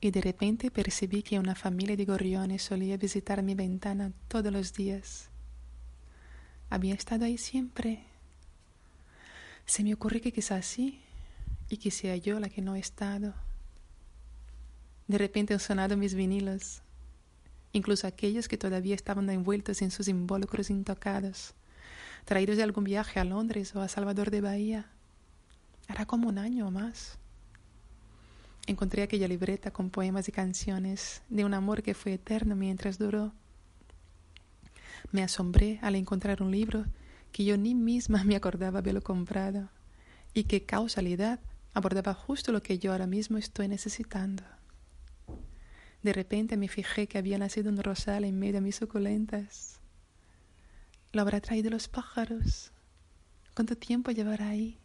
y de repente percibí que una familia de gorriones solía visitar mi ventana todos los días. Había estado ahí siempre. Se me ocurrió que quizás sí, y que sea yo la que no he estado. De repente han sonado mis vinilos, incluso aquellos que todavía estaban envueltos en sus involucros intocados, traídos de algún viaje a Londres o a Salvador de Bahía. Hará como un año o más encontré aquella libreta con poemas y canciones de un amor que fue eterno mientras duró. Me asombré al encontrar un libro que yo ni misma me acordaba haberlo comprado y que causalidad abordaba justo lo que yo ahora mismo estoy necesitando. De repente me fijé que había nacido un rosal en medio de mis suculentas. ¿Lo habrá traído los pájaros? ¿Cuánto tiempo llevará ahí?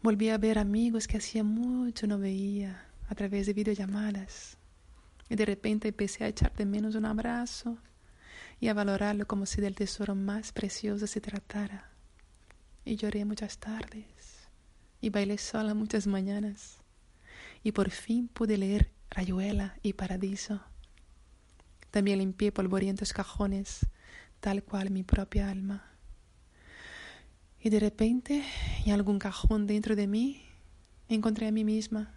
Volví a ver amigos que hacía mucho no veía a través de videollamadas. Y de repente empecé a echar de menos un abrazo y a valorarlo como si del tesoro más precioso se tratara. Y lloré muchas tardes y bailé sola muchas mañanas. Y por fin pude leer Rayuela y Paradiso. También limpié polvorientos cajones, tal cual mi propia alma. Y de repente, en algún cajón dentro de mí, encontré a mí misma,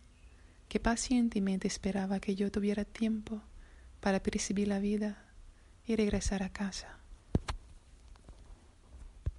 que pacientemente esperaba que yo tuviera tiempo para percibir la vida y regresar a casa.